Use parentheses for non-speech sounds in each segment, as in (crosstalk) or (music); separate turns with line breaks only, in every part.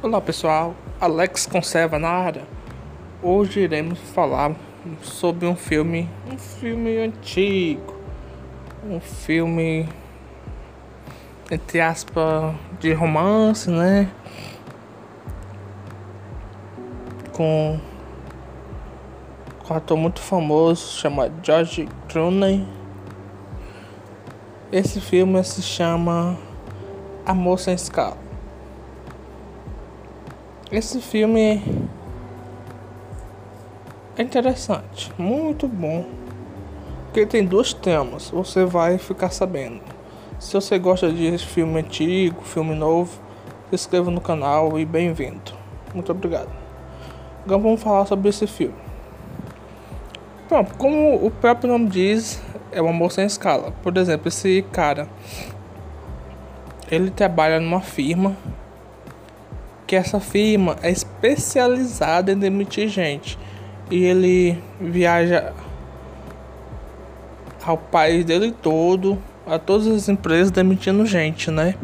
Olá pessoal, Alex Conserva na área. Hoje iremos falar sobre um filme, um filme antigo, um filme entre aspas de romance, né? Com, um ator muito famoso chamado George Clooney. Esse filme se chama Amor sem Escala. Esse filme é interessante, muito bom. Porque tem dois temas, você vai ficar sabendo. Se você gosta de filme antigo, filme novo, se inscreva no canal e bem-vindo. Muito obrigado. Agora vamos falar sobre esse filme. Bom, como o próprio nome diz, é um amor sem escala. Por exemplo, esse cara, ele trabalha numa firma que essa firma é especializada em demitir gente. E ele viaja ao país dele todo, a todas as empresas demitindo gente, né?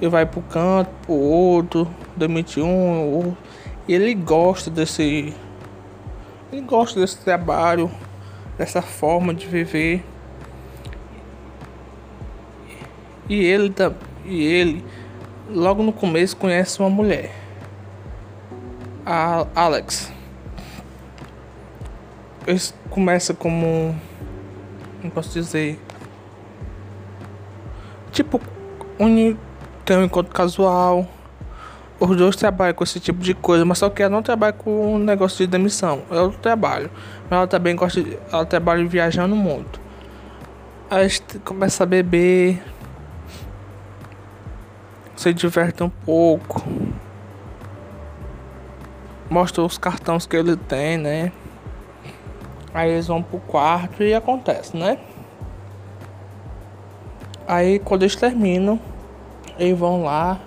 E vai pro canto, pro outro, demite um, outro. E ele gosta desse. Ele gosta desse trabalho, dessa forma de viver. E ele também e ele, logo no começo, conhece uma mulher, a Alex. Eles começa como. Não posso dizer. Tipo, um, tem um encontro casual. Os dois trabalham com esse tipo de coisa, mas só que ela não trabalha com um negócio de demissão. É outro trabalho. Mas ela também gosta de. Ela trabalha viajando muito. Aí começa a beber se diverte um pouco. Mostra os cartões que ele tem, né? Aí eles vão pro quarto e acontece, né? Aí quando eles terminam, eles vão lá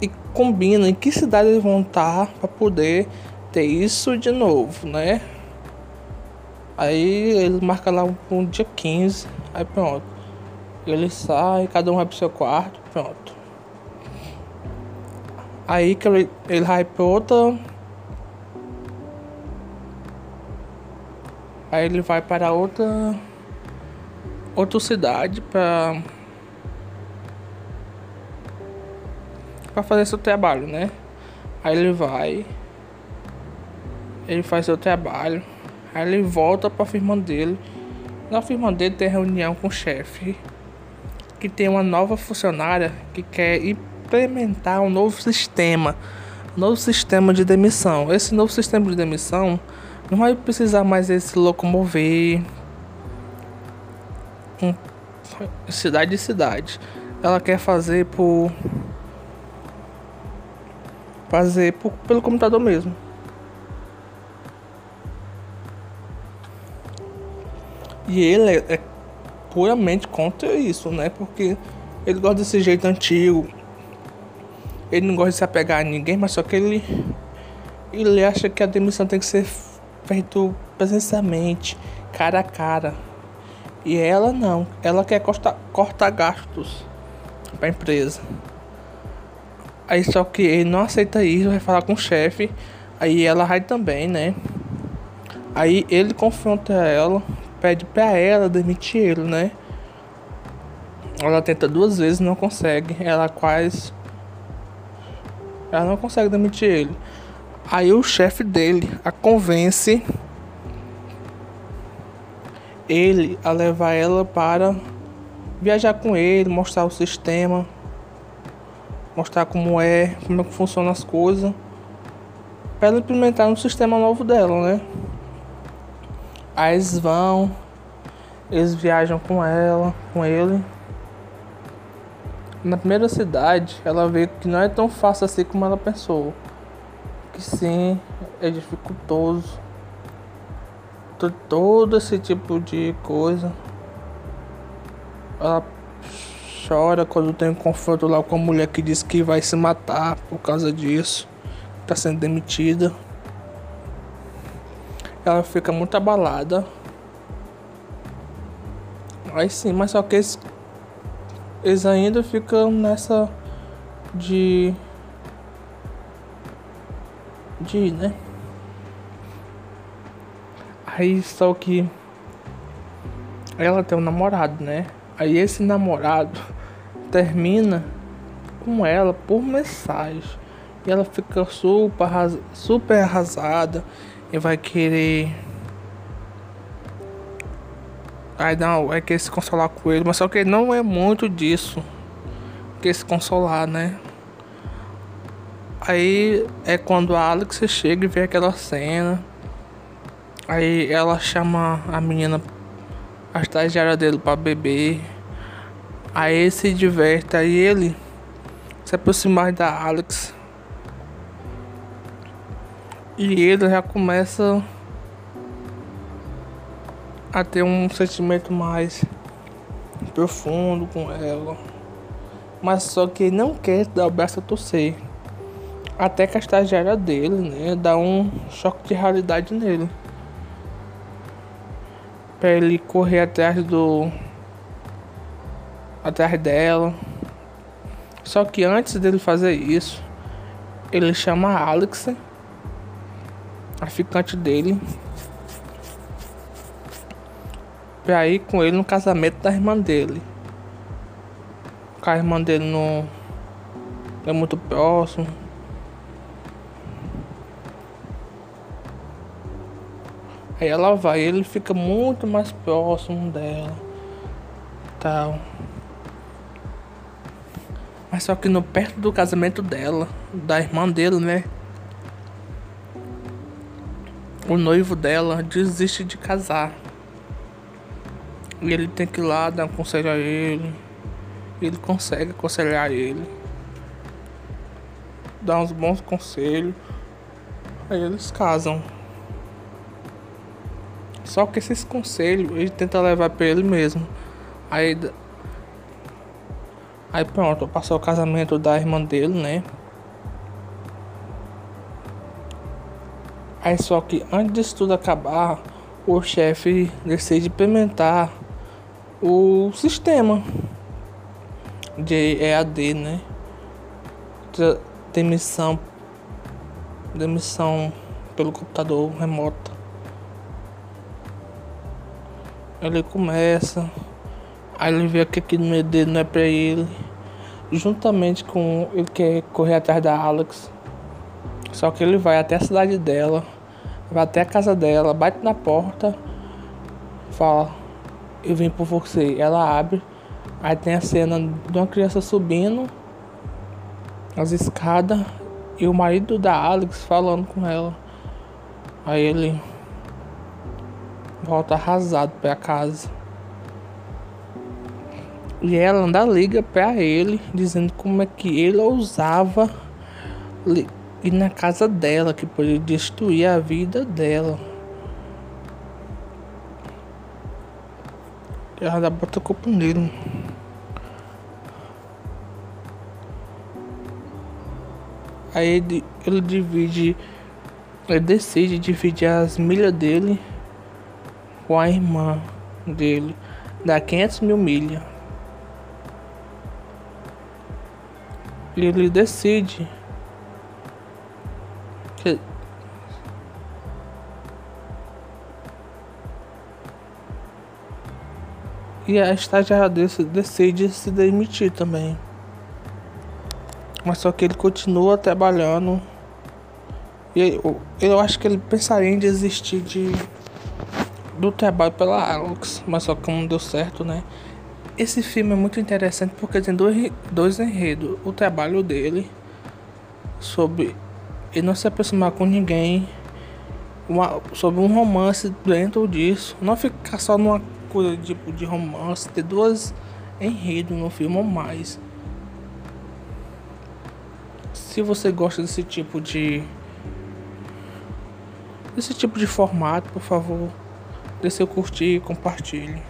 e combinam em que cidade eles vão estar para poder ter isso de novo, né? Aí ele marca lá um dia 15, aí pronto. Ele sai, cada um vai pro seu quarto, pronto. Aí que ele, ele vai pra outra. Aí ele vai para outra. Outra cidade pra. Pra fazer seu trabalho, né? Aí ele vai. Ele faz seu trabalho. Aí ele volta pra firma dele. Na firma dele tem reunião com o chefe que tem uma nova funcionária que quer implementar um novo sistema, um novo sistema de demissão. Esse novo sistema de demissão não vai precisar mais se locomover um, cidade de cidade. Ela quer fazer por fazer por, pelo computador mesmo. E ele é, é puramente contra isso, né? Porque ele gosta desse jeito antigo. Ele não gosta de se apegar a ninguém, mas só que ele ele acha que a demissão tem que ser feita presencialmente, cara a cara. E ela não, ela quer cortar, cortar gastos para a empresa. Aí só que ele não aceita isso, vai falar com o chefe. Aí ela vai também, né? Aí ele confronta ela, pede pra ela demitir ele, né? Ela tenta duas vezes, não consegue. Ela quase. Ela não consegue demitir ele. Aí o chefe dele a convence ele a levar ela para viajar com ele, mostrar o sistema, mostrar como é, como é que funcionam as coisas, para ela implementar no sistema novo dela, né? Aí eles vão, eles viajam com ela, com ele. Na primeira cidade, ela vê que não é tão fácil assim como ela pensou. Que sim, é dificultoso. Todo esse tipo de coisa. Ela chora quando tem um confronto lá com a mulher que diz que vai se matar por causa disso. Tá sendo demitida ela fica muito abalada. Aí sim, mas só que eles eles ainda ficam nessa de de né? Aí só que ela tem um namorado né? Aí esse namorado (laughs) termina com ela por mensagem. E ela fica super super arrasada e vai querer Aí não, é que se consolar com ele, mas só que não é muito disso. Que se consolar, né? Aí é quando a Alex chega e vê aquela cena. Aí ela chama a menina, a estagiária dele pra beber. Aí ele se diverte, aí ele se aproxima da Alex. E ele já começa a ter um sentimento mais profundo com ela. Mas só que ele não quer dar o braço a torcer. Até que a estagiária dele, né, dá um choque de realidade nele. Pra ele correr atrás do. atrás dela. Só que antes dele fazer isso, ele chama a Alex, a ficante dele, pra ir com ele no casamento da irmã dele. Com a irmã dele não é muito próximo. Aí ela vai, ele fica muito mais próximo dela. Tal. Mas só que no perto do casamento dela, da irmã dele, né? O noivo dela desiste de casar. E ele tem que ir lá dar um conselho a ele. Ele consegue aconselhar ele. Dar uns bons conselhos. Aí eles casam. Só que esses conselhos ele tenta levar pra ele mesmo. Aí. Aí pronto, passou o casamento da irmã dele, né? Aí só que antes disso tudo acabar, o chefe decide implementar o sistema de EAD, né? Demissão, demissão pelo computador remoto. Ele começa, aí ele vê que aqui no meio não é pra ele. Juntamente com ele quer correr atrás da Alex. Só que ele vai até a cidade dela, vai até a casa dela, bate na porta, fala eu vim por você. Ela abre, aí tem a cena de uma criança subindo as escadas e o marido da Alex falando com ela. Aí ele volta arrasado pra casa. E ela anda liga pra ele, dizendo como é que ele ousava ir na casa dela, que poderia destruir a vida dela. ela bota a culpa nele. Aí ele, ele divide, ele decide dividir as milhas dele com a irmã dele, dá 500 mil milhas. E ele decide E a estagiária decide se demitir também. Mas só que ele continua trabalhando. E eu, eu acho que ele pensaria em desistir de, do trabalho pela Alex. Mas só que não deu certo, né? Esse filme é muito interessante porque tem dois, dois enredos. O trabalho dele sobre ele não se aproximar com ninguém. Uma, sobre um romance dentro disso. Não ficar só numa coisa tipo de romance, ter duas enredos no filme ou mais. Se você gosta desse tipo de desse tipo de formato, por favor, dê seu curtir e compartilhe.